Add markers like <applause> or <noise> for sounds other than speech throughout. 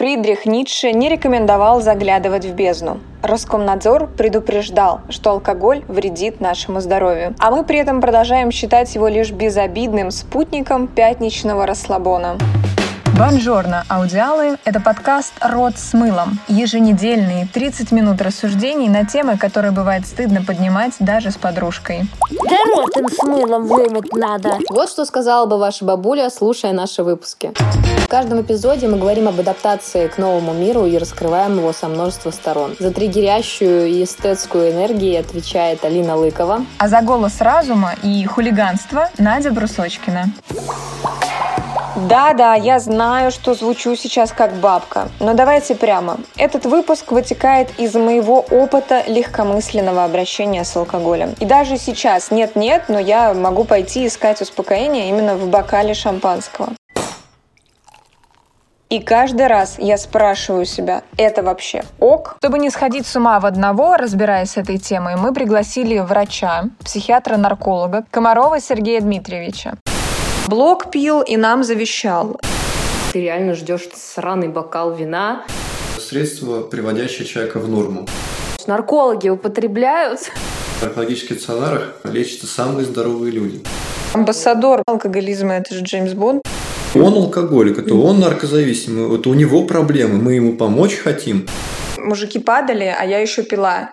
Фридрих Ницше не рекомендовал заглядывать в бездну. Роскомнадзор предупреждал, что алкоголь вредит нашему здоровью. А мы при этом продолжаем считать его лишь безобидным спутником пятничного расслабона. Бонжорно, аудиалы – это подкаст «Рот с мылом». Еженедельные 30 минут рассуждений на темы, которые бывает стыдно поднимать даже с подружкой. Да рот им с мылом вымыть надо. Вот что сказала бы ваша бабуля, слушая наши выпуски. В каждом эпизоде мы говорим об адаптации к новому миру и раскрываем его со множества сторон. За триггерящую и эстетскую энергию отвечает Алина Лыкова. А за голос разума и хулиганство Надя Брусочкина. Да-да, я знаю, что звучу сейчас как бабка, но давайте прямо. Этот выпуск вытекает из моего опыта легкомысленного обращения с алкоголем. И даже сейчас нет-нет, но я могу пойти искать успокоение именно в бокале шампанского. И каждый раз я спрашиваю себя, это вообще ок? Чтобы не сходить с ума в одного, разбираясь с этой темой, мы пригласили врача, психиатра-нарколога Комарова Сергея Дмитриевича. Блок пил и нам завещал. Ты реально ждешь сраный бокал вина. Средство, приводящее человека в норму. Наркологи употребляют. В наркологических стационарах лечатся самые здоровые люди. Амбассадор алкоголизма – это же Джеймс Бонд. Он алкоголик, это он наркозависимый, это у него проблемы, мы ему помочь хотим. Мужики падали, а я еще пила.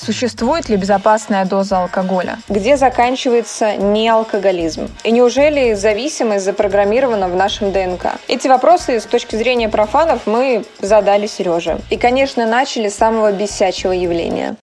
Существует ли безопасная доза алкоголя? Где заканчивается неалкоголизм? И неужели зависимость запрограммирована в нашем ДНК? Эти вопросы с точки зрения профанов мы задали Сереже. И, конечно, начали с самого бесячего явления.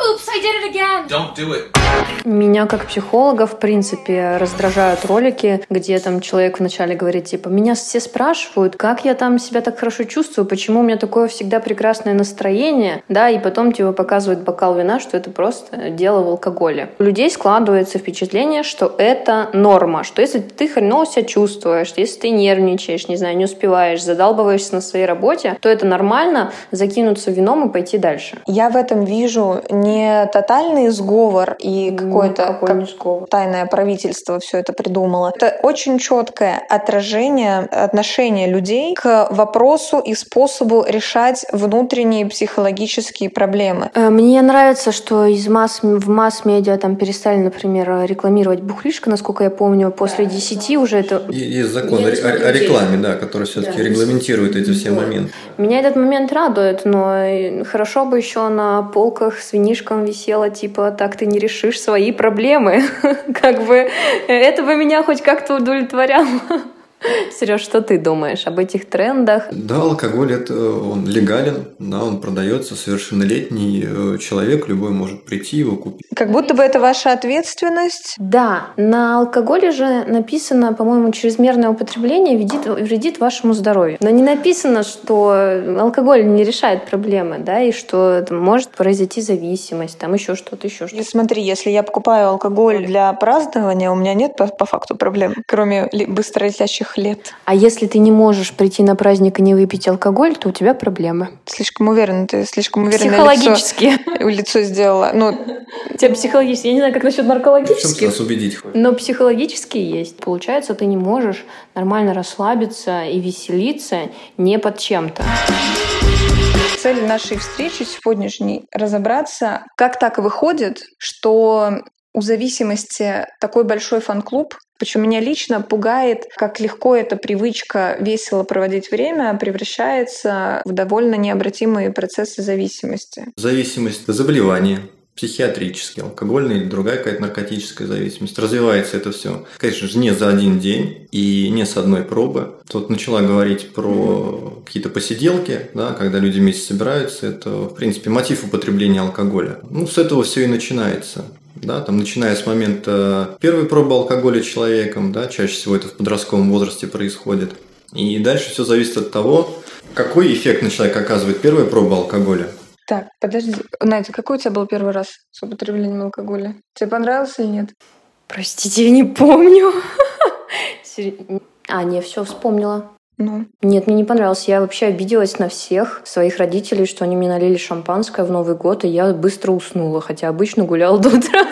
Oops, I did it again. Don't do it. Меня как психолога, в принципе, раздражают ролики, где там человек вначале говорит, типа, меня все спрашивают, как я там себя так хорошо чувствую, почему у меня такое всегда прекрасное настроение, да, и потом типа показывают бокал вина, что это просто дело в алкоголе. У людей складывается впечатление, что это норма, что если ты хреново себя чувствуешь, если ты нервничаешь, не знаю, не успеваешь, задалбываешься на своей работе, то это нормально закинуться вином и пойти дальше. Я в этом вижу не тотальный сговор и какое-то не сговор. тайное правительство все это придумало. Это очень четкое отражение отношения людей к вопросу и способу решать внутренние психологические проблемы. Э, Мне нравится, что из масс, в масс-медиа там перестали, например, рекламировать бухлишко, насколько я помню, после 10 уже это... Есть закон о, не о- рекламе, да, который все-таки Да. регламентирует эти все моменты. Меня этот момент радует, но э, хорошо бы еще на полках с винишком висело, типа, так ты не решишь свои проблемы. <laughs> Как бы э, это бы меня хоть как-то удовлетворяло. Сереж, что ты думаешь об этих трендах? Да, алкоголь это он легален, да, он продается, совершеннолетний э, человек, любой может прийти его купить. Как будто бы это ваша ответственность. Да, на алкоголе же написано, по-моему, чрезмерное употребление вредит, вредит вашему здоровью. Но не написано, что алкоголь не решает проблемы, да, и что там может произойти зависимость, там еще что-то, еще И что-то. смотри, если я покупаю алкоголь для празднования, у меня нет по, по факту проблем, кроме ли- быстролетящих лет. А если ты не можешь прийти на праздник и не выпить алкоголь, то у тебя проблемы. Слишком уверенно, ты слишком уверенно Психологически. лицо, лицо сделала. Ну, У тебя психологически. Я не знаю, как насчет наркологических. нас убедить хочешь? Но психологически есть. Получается, ты не можешь нормально расслабиться и веселиться не под чем-то. цель нашей встречи сегодняшней разобраться, как так выходит, что у зависимости такой большой фан-клуб, причем меня лично пугает, как легко эта привычка весело проводить время превращается в довольно необратимые процессы зависимости. Зависимость, заболевание, психиатрический, алкогольный или другая какая-то наркотическая зависимость. Развивается это все, конечно же, не за один день и не с одной пробы. Тут начала говорить про какие-то посиделки, да, когда люди вместе собираются. Это, в принципе, мотив употребления алкоголя. Ну, с этого все и начинается. Да, там, начиная с момента первой пробы алкоголя человеком, да, чаще всего это в подростковом возрасте происходит. И дальше все зависит от того, какой эффект на человека оказывает первая проба алкоголя. Так, подожди. Надя, какой у тебя был первый раз с употреблением алкоголя? Тебе понравилось или нет? Простите, я не помню. <laughs> А, не, все, вспомнила. Ну, Нет, мне не понравилось. Я вообще обиделась на всех своих родителей, что они мне налили шампанское в Новый год, и я быстро уснула, хотя обычно гуляла до утра.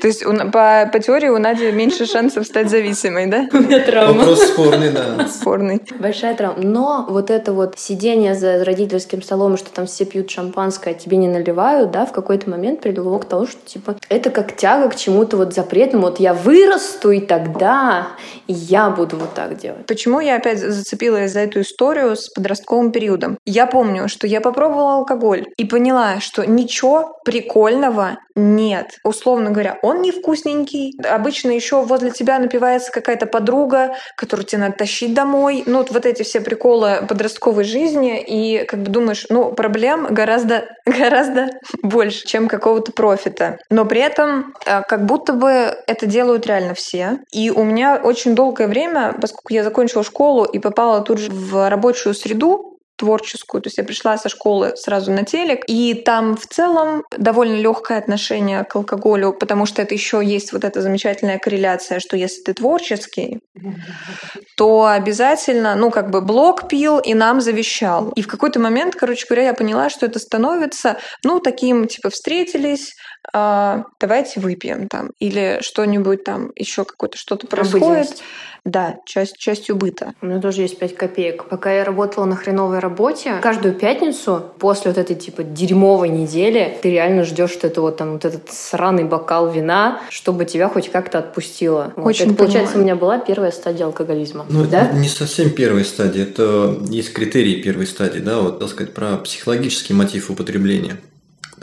То есть по, по теории у Нади меньше шансов стать зависимой, да? У меня травма. Вопрос спорный, да. Спорный. Большая травма. Но вот это вот сидение за родительским столом, что там все пьют шампанское, а тебе не наливают, да, в какой-то момент привело к тому, что, типа, это как тяга к чему-то вот запретному. Вот я вырасту, и тогда я буду вот так делать. Почему я опять зацепилась за эту историю с подростковым периодом? Я помню, что я попробовала алкоголь и поняла, что ничего прикольного нет. Условно говоря, он невкусненький. Обычно еще возле тебя напивается какая-то подруга, которую тебе надо тащить домой. Ну, вот, вот эти все приколы подростковой жизни. И как бы думаешь, ну, проблем гораздо, <laughs> гораздо больше, чем какого-то профита. Но при этом э, как будто бы это делают реально все. И у меня очень долгое время, поскольку я закончила школу и попала тут же в рабочую среду, творческую. То есть я пришла со школы сразу на телек, и там в целом довольно легкое отношение к алкоголю, потому что это еще есть вот эта замечательная корреляция, что если ты творческий, <laughs> то обязательно, ну, как бы блок пил и нам завещал. И в какой-то момент, короче говоря, я поняла, что это становится, ну, таким, типа, встретились, а, давайте выпьем там, или что-нибудь там, еще какое-то что-то происходит. Да, часть, частью быта. У меня тоже есть 5 копеек. Пока я работала на хреновой работе, каждую пятницу после вот этой типа дерьмовой недели ты реально ждешь вот это вот там вот этот сраный бокал вина, чтобы тебя хоть как-то отпустило. Вот. Очень это, получается, понимаю. у меня была первая стадия алкоголизма. Ну, да? не совсем первой стадии. Это есть критерии первой стадии, да, вот, так сказать, про психологический мотив употребления.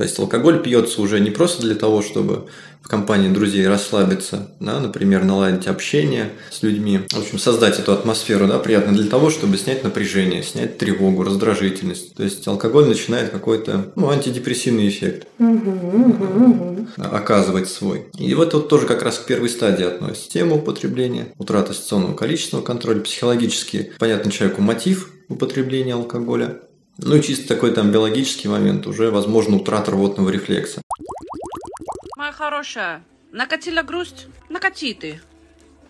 То есть алкоголь пьется уже не просто для того, чтобы в компании друзей расслабиться, да, например, наладить общение с людьми, в общем, создать эту атмосферу, да, приятно для того, чтобы снять напряжение, снять тревогу, раздражительность. То есть алкоголь начинает какой-то ну, антидепрессивный эффект оказывать свой. И вот это вот тоже как раз к первой стадии относится. Тема употребления, утрата соционного количественного контроля, психологически понятно человеку мотив употребления алкоголя, ну и чисто такой там биологический момент, уже возможно утрата рвотного рефлекса. Моя хорошая, накатила грусть? Накати ты.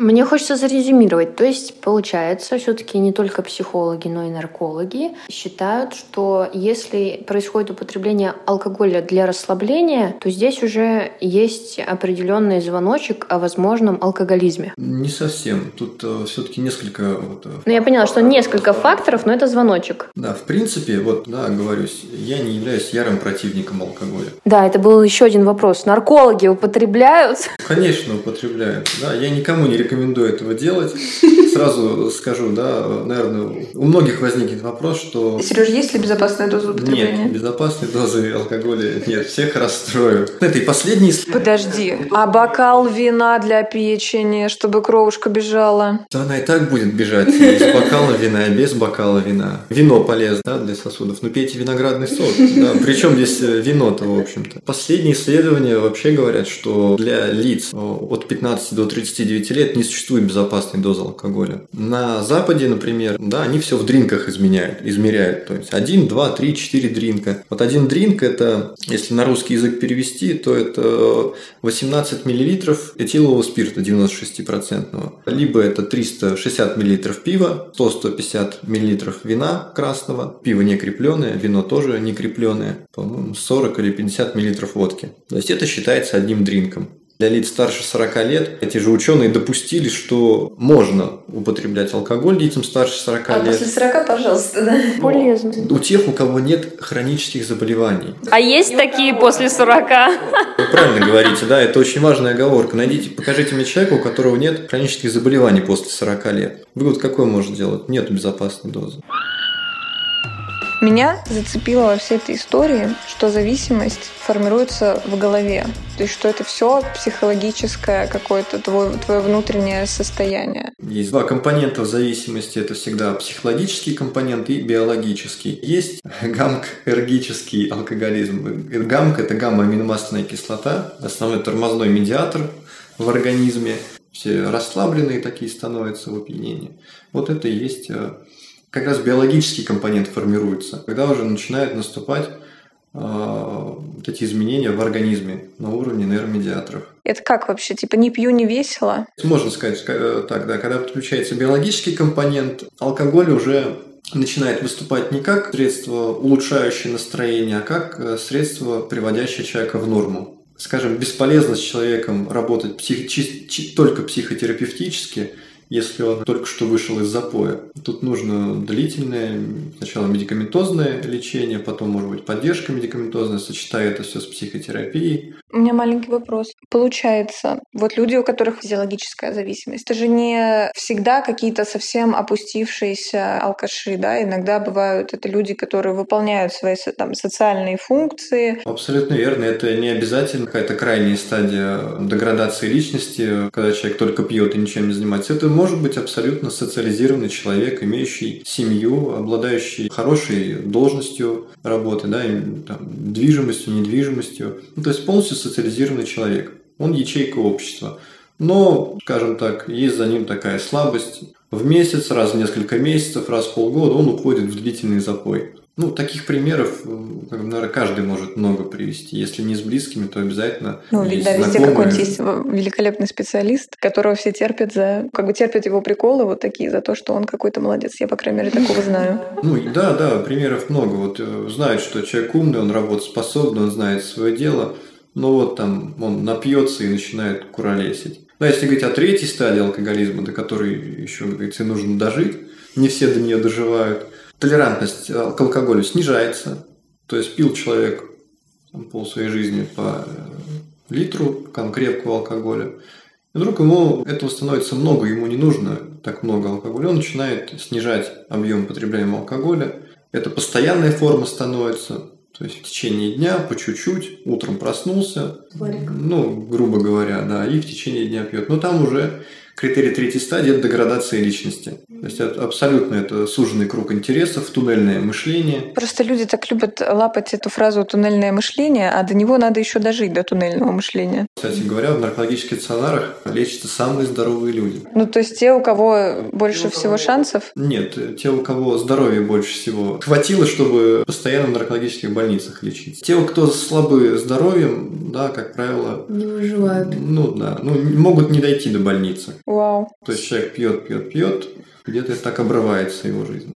Мне хочется зарезюмировать. То есть, получается, все-таки не только психологи, но и наркологи считают, что если происходит употребление алкоголя для расслабления, то здесь уже есть определенный звоночек о возможном алкоголизме. Не совсем. Тут все-таки несколько... Вот, э, Ну, я поняла, что несколько факторов, но это звоночек. Да, в принципе, вот, да, говорюсь, я не являюсь ярым противником алкоголя. Да, это был еще один вопрос. Наркологи употребляют? Конечно, употребляют. Да, я никому не рекомендую этого делать. Сразу скажу, да, наверное, у многих возникнет вопрос, что... Сереж, есть ли безопасная доза употребления? Нет, безопасной дозы алкоголя нет, всех расстрою. Это и последний Подожди, а бокал вина для печени, чтобы кровушка бежала? Да она и так будет бежать из бокала вина, без бокала вина. Вино полезно да, для сосудов, но пейте виноградный сок. Да. Причем здесь э, вино-то, в общем-то. Последние исследования вообще говорят, что для лиц э, от 15 до 39 лет не существует безопасной дозы алкоголя. На Западе, например, да, они все в дринках изменяют, измеряют. То есть 1, 2, 3, 4 дринка. Вот один дринк это, если на русский язык перевести, то это 18 миллилитров этилового спирта 96%. Либо это 360 миллилитров пива, 100-150 миллилитров вина красного, пиво не крепленое, вино тоже не крепленое, по-моему, 40 или 50 миллилитров водки. То есть это считается одним дринком. Для лиц старше 40 лет эти же ученые допустили, что можно употреблять алкоголь детям старше 40 А лет. после 40, пожалуйста, да. <laughs> Полезно. У тех, у кого нет хронических заболеваний. А есть такие после 40? Вы правильно говорите, да, это очень важная оговорка. Найдите, покажите мне человека, у которого нет хронических заболеваний после 40 лет. Вывод какой может делать? Нет безопасной дозы. Меня зацепило во всей этой истории, что зависимость формируется в голове. То есть, что это все психологическое какое-то твое, твое внутреннее состояние. Есть два компонента в зависимости. Это всегда психологический компонент и биологический. Есть <laughs> гамк-эргический алкоголизм. Гамк – это гамма-аминомасляная кислота, основной тормозной медиатор в организме. Все расслабленные такие становятся в опьянении. Вот это и есть э, как раз биологический компонент формируется, когда уже начинают наступать э, вот эти изменения в организме на уровне нейромедиаторов. Это как вообще? Типа не пью, не весело? Можно сказать э, так, да, когда подключается биологический компонент, алкоголь уже начинает выступать не как средство, улучшающее настроение, а как э, средство, приводящее человека в норму. скажем, бесполезно с человеком работать псих, только психотерапевтически, если он только что вышел из запоя. Тут нужно длительное, сначала медикаментозное лечение, потом, может быть, поддержка медикаментозная, сочетая это все с психотерапией. У меня маленький вопрос. Получается, вот люди, у которых физиологическая зависимость, это же не всегда какие-то совсем опустившиеся алкаши, да? Иногда бывают это люди, которые выполняют свои там, социальные функции. Абсолютно верно. Это не обязательно какая-то крайняя стадия деградации личности, когда человек только пьет и ничем не занимается. Это может быть абсолютно социализированный человек, имеющий семью, обладающий хорошей должностью работы, да, и, там, движимостью, недвижимостью. Ну, то есть полностью социализированный человек. Он ячейка общества. Но, скажем так, есть за ним такая слабость. В месяц, раз в несколько месяцев, раз в полгода он уходит в длительный запой. Ну, таких примеров, э, наверное, каждый может много привести. Если не с близкими, то обязательно Ну, ведь есть да, везде какой-нибудь есть великолепный специалист, которого все терпят за, как бы терпят его приколы вот такие, за то, что он какой-то молодец. Я, по крайней мере, такого знаю. Ну, да, да, примеров много. Вот э, знает, что человек умный, он работоспособный, он знает свое дело, но вот там он напьется и начинает куролесить. Да, если говорить о третьей стадии алкоголизма, до которой еще, говорится, нужно дожить, не все до нее доживают, толерантность э, к алкоголю снижается. То есть пил человек там, пол своей жизни по э, литру там, крепкого алкоголя. И вдруг ему этого становится много, ему не нужно так много алкоголя. Он начинает снижать объем потребляемого алкоголя. Это постоянная форма становится. То есть в течение дня по чуть-чуть, утром проснулся, ну, грубо говоря, да, и в течение дня пьет. Но там уже критерий третьей стадии – это деградация личности. То есть это абсолютно это суженный круг интересов, туннельное мышление. Просто люди так любят лапать эту фразу «туннельное мышление», а до него надо еще дожить, до туннельного мышления. Кстати говоря, в наркологических стационарах лечатся самые здоровые люди. Ну, то есть те, у кого больше всего шансов, Нет, те, у кого здоровья больше всего хватило, чтобы постоянно в наркологических больницах лечиться. Те, кто слабы здоровьем, да, как правило, Не выживают. ну да, ну, могут не дойти до больницы. Вау. То есть человек пьет, пьет, пьет, где-то так обрывается его жизнь.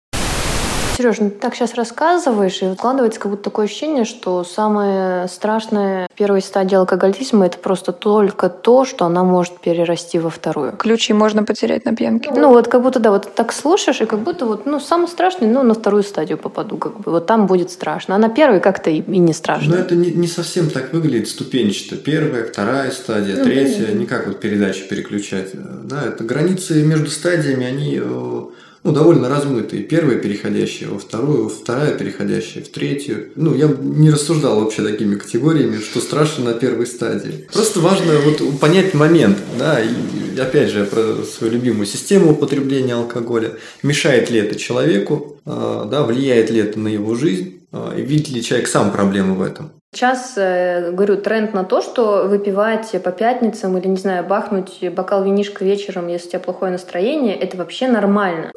Сереж, ну ты так сейчас рассказываешь, и складывается как будто такое ощущение, что самое страшное в первой стадии алкоголизма это просто только то, что она может перерасти во вторую. Ключи можно потерять на пьянке. Ну вот как будто, да, вот так слушаешь, и как будто вот, ну, самый страшный, ну, на вторую стадию попаду, как бы. Вот там будет страшно. А на первой как-то и, и не страшно. Но это не, не совсем так выглядит ступенчато. Первая, вторая стадия, третья, не как вот передачи переключать. Да, это границы между стадиями, они э, ну, довольно размытые. Первая переходящая во вторую, вторая переходящая в третью. Ну, я не рассуждал вообще такими категориями, что страшно на первой стадии. Просто важно вот понять момент, да, и опять же про свою любимую систему употребления алкоголя. Мешает ли это человеку, э, да, влияет ли это на его жизнь, и видит ли человек сам проблему в этом. Сейчас, э, говорю, тренд на то, что выпивать по пятницам или, не знаю, бахнуть бокал винишка вечером, если у тебя плохое настроение, это вообще нормально.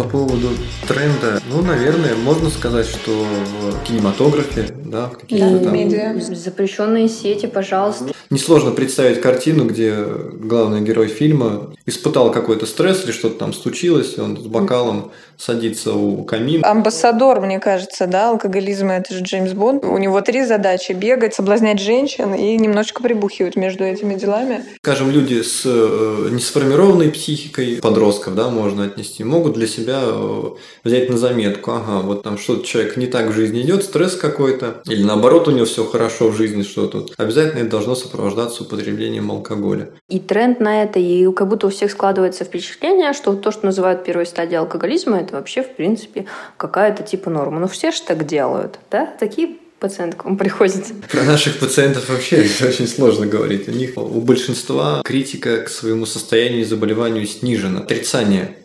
По поводу тренда, ну, наверное, можно сказать, что в кинематографе, да, в каких-то Да, там... медиа. Запрещенные сети, пожалуйста. Несложно представить картину, где главный герой фильма испытал какой-то стресс или что-то там случилось, он с бокалом садится у камина. Амбассадор, мне кажется, да, алкоголизма, это же Джеймс Бонд. У него три задачи. Бегать, соблазнять женщин и немножечко прибухивать между этими делами. Скажем, люди с э, несформированной психикой, подростков, да, можно отнести, могут для себя э, взять на заметку, ага, вот там что-то человек не так в жизни идет, стресс какой-то, или наоборот у него все хорошо в жизни что-то. Обязательно это должно сопровождаться употреблением алкоголя. И тренд на это, и как будто у всех складывается впечатление, что то, что называют первой стадией алкоголизма, это вообще, в принципе, какая-то типа норма. Ну, все же так делают, да? Такие пациенты к вам приходят. Про наших пациентов вообще <laughs> очень сложно говорить. У них у большинства критика к своему состоянию и заболеванию снижена. Отрицание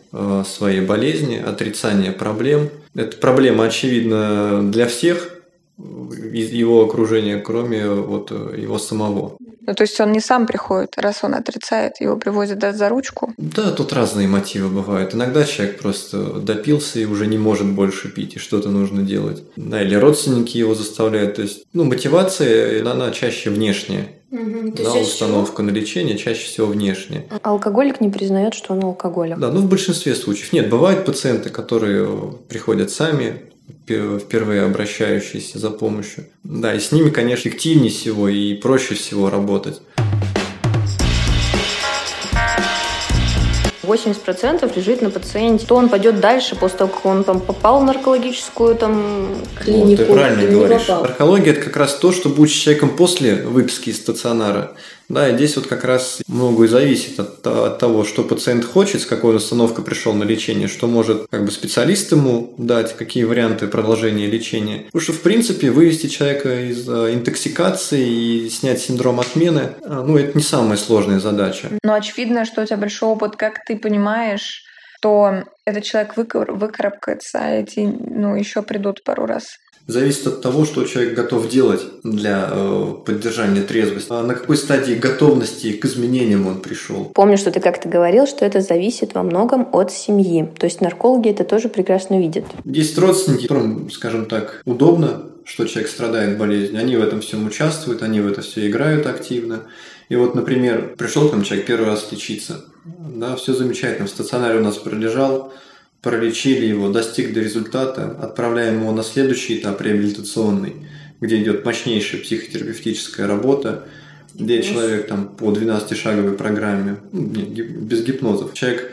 своей болезни, отрицание проблем. Эта проблема очевидна для всех из его окружения, кроме вот э, его самого. Ну, то есть он не сам приходит, раз он отрицает, его привозят да, за ручку. Да, тут разные мотивы бывают. Иногда человек просто допился и уже не может больше пить, и что-то нужно делать. Да, или родственники его заставляют. То есть, ну, мотивация, она чаще внешняя. Да, установка на лечение чаще всего внешняя. Алкоголик не признает, что он алкоголик. Да, ну в большинстве случаев. Нет, бывают пациенты, которые приходят сами, впервые обращающиеся за помощью. Да, и с ними, конечно, эффективнее всего и проще всего работать. 80% лежит на пациенте. То он пойдет дальше после того, как он там попал в наркологическую там, клинику. Вот, ты правильно говоришь. Наркология – это как раз то, что будет с человеком после выписки из стационара. Да, и здесь вот как раз многое зависит от, от того, что пациент хочет, с какой установкой пришел на лечение, что может как бы специалист ему дать, какие варианты продолжения лечения. Потому что, в принципе, вывести человека из э, интоксикации и снять синдром отмены, э, ну, это не самая сложная задача. Но очевидно, что у тебя большой опыт, как ты понимаешь, что этот человек выкарабкается, а эти, ну, еще придут пару раз зависит от того, что человек готов делать для э, поддержания трезвости, а на какой стадии готовности к изменениям он пришел. Помню, что ты как-то говорил, что это зависит во многом от семьи. То есть наркологи это тоже прекрасно видят. Есть родственники, которым, скажем так, удобно, что человек страдает болезнью. Они в этом всем участвуют, они в это все играют активно. И вот, например, пришел к нам человек первый раз лечиться. Да, все замечательно. В стационаре у нас пролежал, пролечили его, достигли результата, отправляем его на следующий этап реабилитационный, где идет мощнейшая психотерапевтическая работа, где человек там по 12-шаговой программе, ну, без гипнозов, человек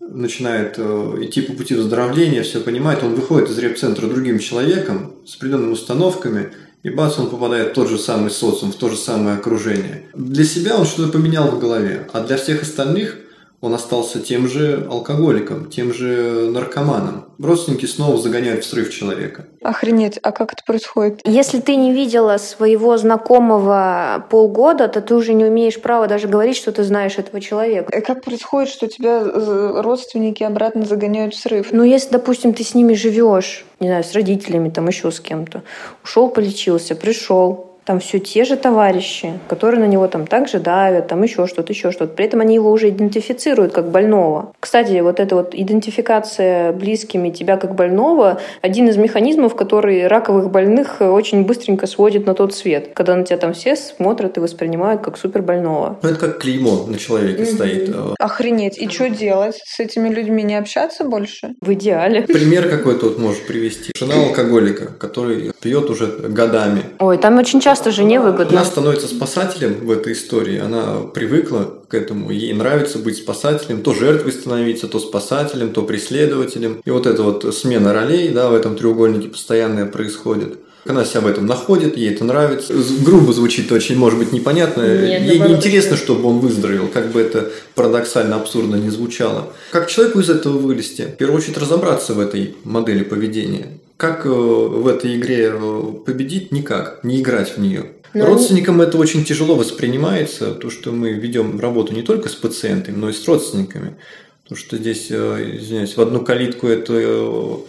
начинает э, идти по пути выздоровления, все понимает, он выходит из реп-центра другим человеком с определенными установками, и бац, он попадает в тот же самый социум, в то же самое окружение. Для себя он что-то поменял в голове, а для всех остальных – он остался тем же алкоголиком, тем же наркоманом. Родственники снова загоняют в срыв человека. Охренеть, а как это происходит? Если ты не видела своего знакомого полгода, то ты уже не умеешь права даже говорить, что ты знаешь этого человека. И как происходит, что тебя э, родственники обратно загоняют в срыв? Ну, если, допустим, ты с ними живешь, не знаю, с родителями, там еще с кем-то, ушел, полечился, пришел, там все те же товарищи, которые на него там также давят, там еще что-то, еще что-то. При этом они его уже идентифицируют как больного. Кстати, вот эта вот идентификация близкими тебя как больного – один из механизмов, который раковых больных очень быстренько сводит на тот свет, когда на тебя там все смотрят и воспринимают как супербольного. Ну, это как клеймо на человеке mm-hmm. стоит. Охренеть. И что делать? С этими людьми не общаться больше? В идеале. Пример какой-то вот можешь привести. Жена алкоголика, который пьет уже годами. Ой, там очень часто часто жене выгодно. Она становится спасателем в этой истории, она привыкла к этому, ей нравится быть спасателем, то жертвой становиться, то спасателем, то преследователем. И вот эта вот смена ролей, да, в этом треугольнике постоянная происходит. Она себя в этом находит, ей это нравится. Грубо звучит очень, может быть, непонятно. Нет, ей не интересно, чтобы он выздоровел, как бы это парадоксально, абсурдно не звучало. Как человеку из этого вылезти? В первую очередь разобраться в этой модели поведения. Как э, в этой игре э, победить? Никак. Не играть в нее. Но Родственникам они... это очень тяжело воспринимается, то, что мы ведем работу не только с пациентами, но и с родственниками. Потому что здесь, э, извиняюсь, в одну калитку это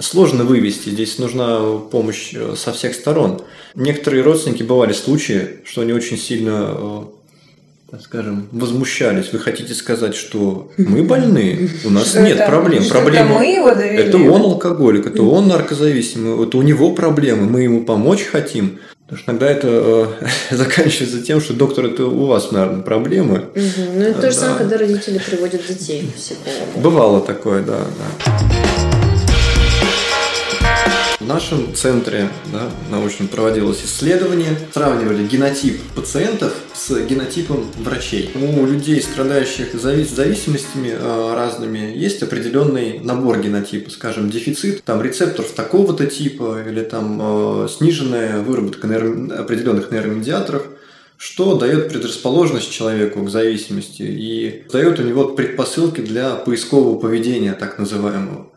сложно вывести. Здесь нужна помощь со всех сторон. Некоторые родственники бывали случаи, что они очень сильно так скажем, возмущались. Вы хотите сказать, что мы больны, у нас нет это, проблем. Проблема мы его довели. Это он алкоголик, это он наркозависимый, это у него проблемы, мы ему помочь хотим. Потому что иногда это э, <laughs> заканчивается тем, что доктор, это у вас, наверное, проблемы. Угу. Ну, это то же самое, когда родители приводят детей к психологу. Бывало такое, да, да. В нашем центре да, научном проводилось исследование, сравнивали генотип пациентов с генотипом врачей. У людей, страдающих зависимостями э, разными, есть определенный набор генотипа, скажем, дефицит там рецепторов такого-то типа или там э, сниженная выработка нейро... определенных нейромедиаторов, что дает предрасположенность человеку к зависимости и дает у него предпосылки для поискового поведения, так называемого.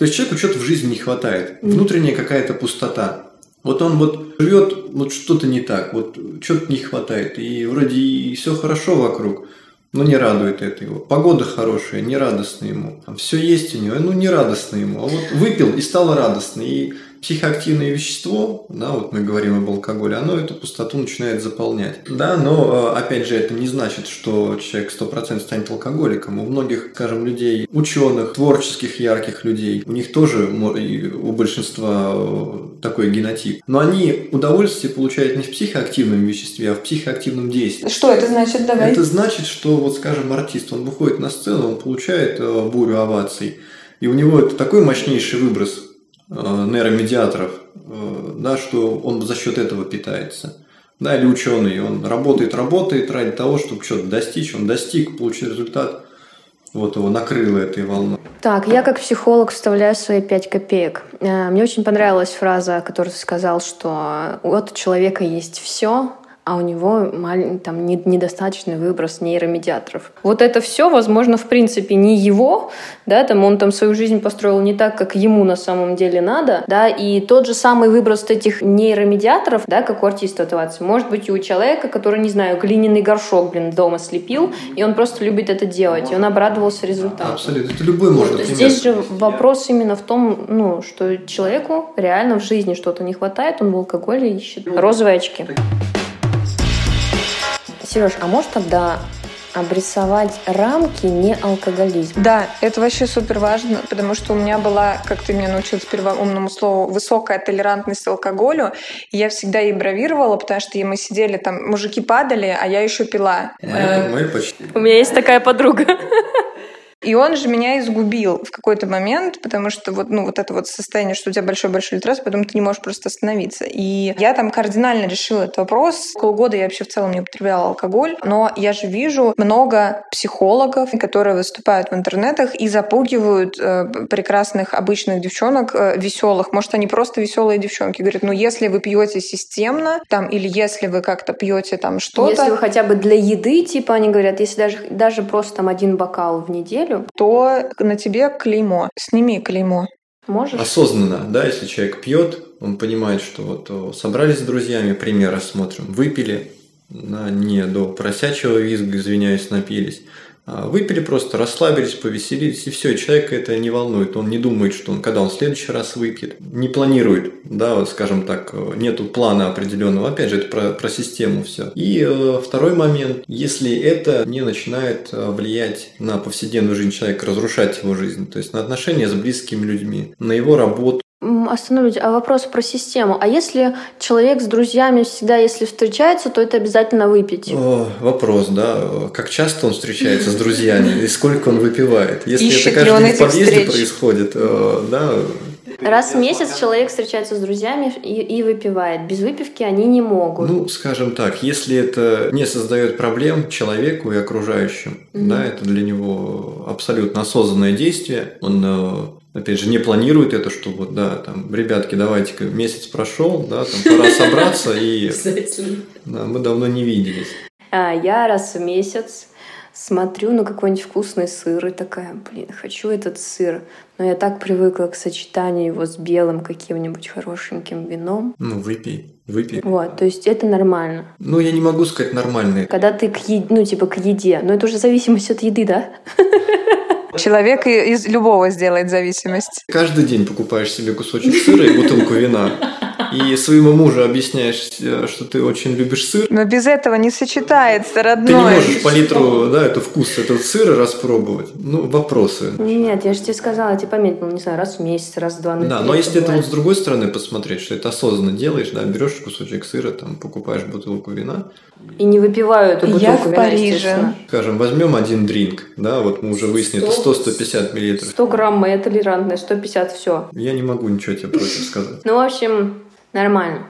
То есть человеку что-то в жизни не хватает, внутренняя какая-то пустота. Вот он вот живет, вот что-то не так, вот что-то не хватает, и вроде и все хорошо вокруг, но не радует это его. Погода хорошая, не радостно ему. Все есть у него, ну не радостно ему. А вот выпил и стало радостно. И психоактивное вещество, да, вот мы говорим об алкоголе, оно эту пустоту начинает заполнять. Да, но, э, опять же, это не значит, что человек 100% станет алкоголиком. У многих, скажем, людей, ученых, творческих, ярких людей, у них тоже, у большинства э, такой генотип. Но они удовольствие получают не в психоактивном веществе, а в психоактивном действии. Что это значит? Давай. Это значит, что, вот, скажем, артист, он выходит на сцену, он получает э, бурю оваций, и у него это такой мощнейший выброс нейромедиаторов, э, да, что он за счет этого питается. Да, или ученый, он работает, работает ради того, чтобы что-то достичь, он достиг, получил результат, вот его накрыло этой волной. Так, я как психолог вставляю свои пять копеек. Э, мне очень понравилась фраза, которую ты сказал, что у человека есть все, а у него там недостаточный выброс нейромедиаторов. Вот это все, возможно, в принципе, не его, да, там он там свою жизнь построил не так, как ему на самом деле надо, да, и тот же самый выброс этих нейромедиаторов, да, как у артиста ситуации, может быть и у человека, который, не знаю, глиняный горшок, блин, дома слепил, и он просто любит это делать, и он обрадовался результату. Абсолютно, это любой может. Вот, здесь же вопрос именно в том, ну, что человеку реально в жизни что-то не хватает, он в алкоголе ищет розовые очки. Сереж, а может тогда обрисовать рамки не алкоголизма. Да, это вообще супер важно, потому что у меня была, как ты меня научил теперь умному слову, высокая толерантность к алкоголю. И я всегда ей бравировала, потому что мы сидели там, мужики падали, а я еще пила. Это мои почти. У меня есть такая подруга. И он же меня изгубил в какой-то момент, потому что вот, ну, вот это вот состояние, что у тебя большой-большой литраж, потом ты не можешь просто остановиться. И я там кардинально решила этот вопрос. Около года я вообще в целом не употребляла алкоголь, но я же вижу много психологов, которые выступают в интернетах и запугивают э, прекрасных обычных девчонок, э, веселых. Может, они просто веселые девчонки. Говорят, ну, если вы пьете системно, там, или если вы как-то пьете там что-то. Если вы хотя бы для еды, типа, они говорят, если даже, даже просто там один бокал в неделю, неделю, то на тебе клеймо. Сними клеймо. Можешь? Осознанно, да, если человек пьет, он понимает, что вот собрались с друзьями, пример рассмотрим, выпили, да, не до просячего визга, извиняюсь, напились, выпили просто, расслабились, повеселились, и все, человека это не волнует. Он не думает, что он, когда он в следующий раз выпьет, не планирует, да, скажем так, нету плана определенного. Опять же, это про, про систему все. И э, второй момент, если это не начинает э, влиять на повседневную жизнь человека, разрушать его жизнь, то есть на отношения с близкими людьми, на его работу, Остановлюсь. А вопрос про систему. А если человек с друзьями всегда, если встречается, то это обязательно выпить? О, вопрос, да. Как часто он встречается с друзьями и сколько он выпивает? Если Ищет это каждый день в подъезде встреч? происходит, да, Раз в месяц человек встречается с друзьями и, и выпивает. Без выпивки они не могут. Ну, скажем так, если это не создает проблем человеку и окружающим, mm-hmm. да, это для него абсолютно осознанное действие, он опять же, не планирует это, что вот, да, там, ребятки, давайте-ка, месяц прошел, да, там, пора собраться, и <laughs> да, мы давно не виделись. А, я раз в месяц смотрю на какой-нибудь вкусный сыр и такая, блин, хочу этот сыр. Но я так привыкла к сочетанию его с белым каким-нибудь хорошеньким вином. Ну, выпей, выпей. Вот, то есть это нормально. Ну, я не могу сказать нормально. Когда ты к еде, ну, типа к еде, но это уже зависимость от еды, да? <laughs> Человек из любого сделает зависимость. Каждый день покупаешь себе кусочек сыра и бутылку вина и своему мужу объясняешь, э, что ты очень любишь сыр. Но без этого не сочетается, родной. Ты не можешь по литру, да, это вкус этого сыра распробовать. Ну, вопросы. Нет, я же тебе сказала, типа, ну, не знаю, раз в месяц, раз в два. Ну, да, но если это вот с другой стороны посмотреть, что это осознанно делаешь, да, берешь кусочек сыра, там, покупаешь бутылку вина. И не выпиваю эту бутылку Я в вина, Париже. Скажем, возьмем один дринк, да, вот мы уже выяснили, это 100-150 миллилитров. 100 грамм моя толерантная, 150 все. Я не могу ничего тебе против сказать. Ну, в общем, Нормально.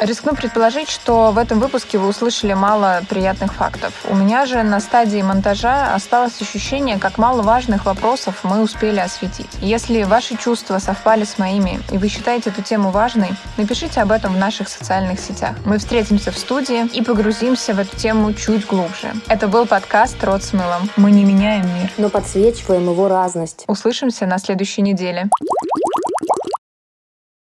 Рискну предположить, что в этом выпуске вы услышали мало приятных фактов. У меня же на стадии монтажа осталось ощущение, как мало важных вопросов мы успели осветить. Если ваши чувства совпали с моими, и вы считаете эту тему важной, напишите об этом в наших социальных сетях. Мы встретимся в студии и погрузимся в эту тему чуть глубже. Это был подкаст «Рот с мылом». Мы не меняем мир. Но подсвечиваем его разность. Услышимся на следующей неделе.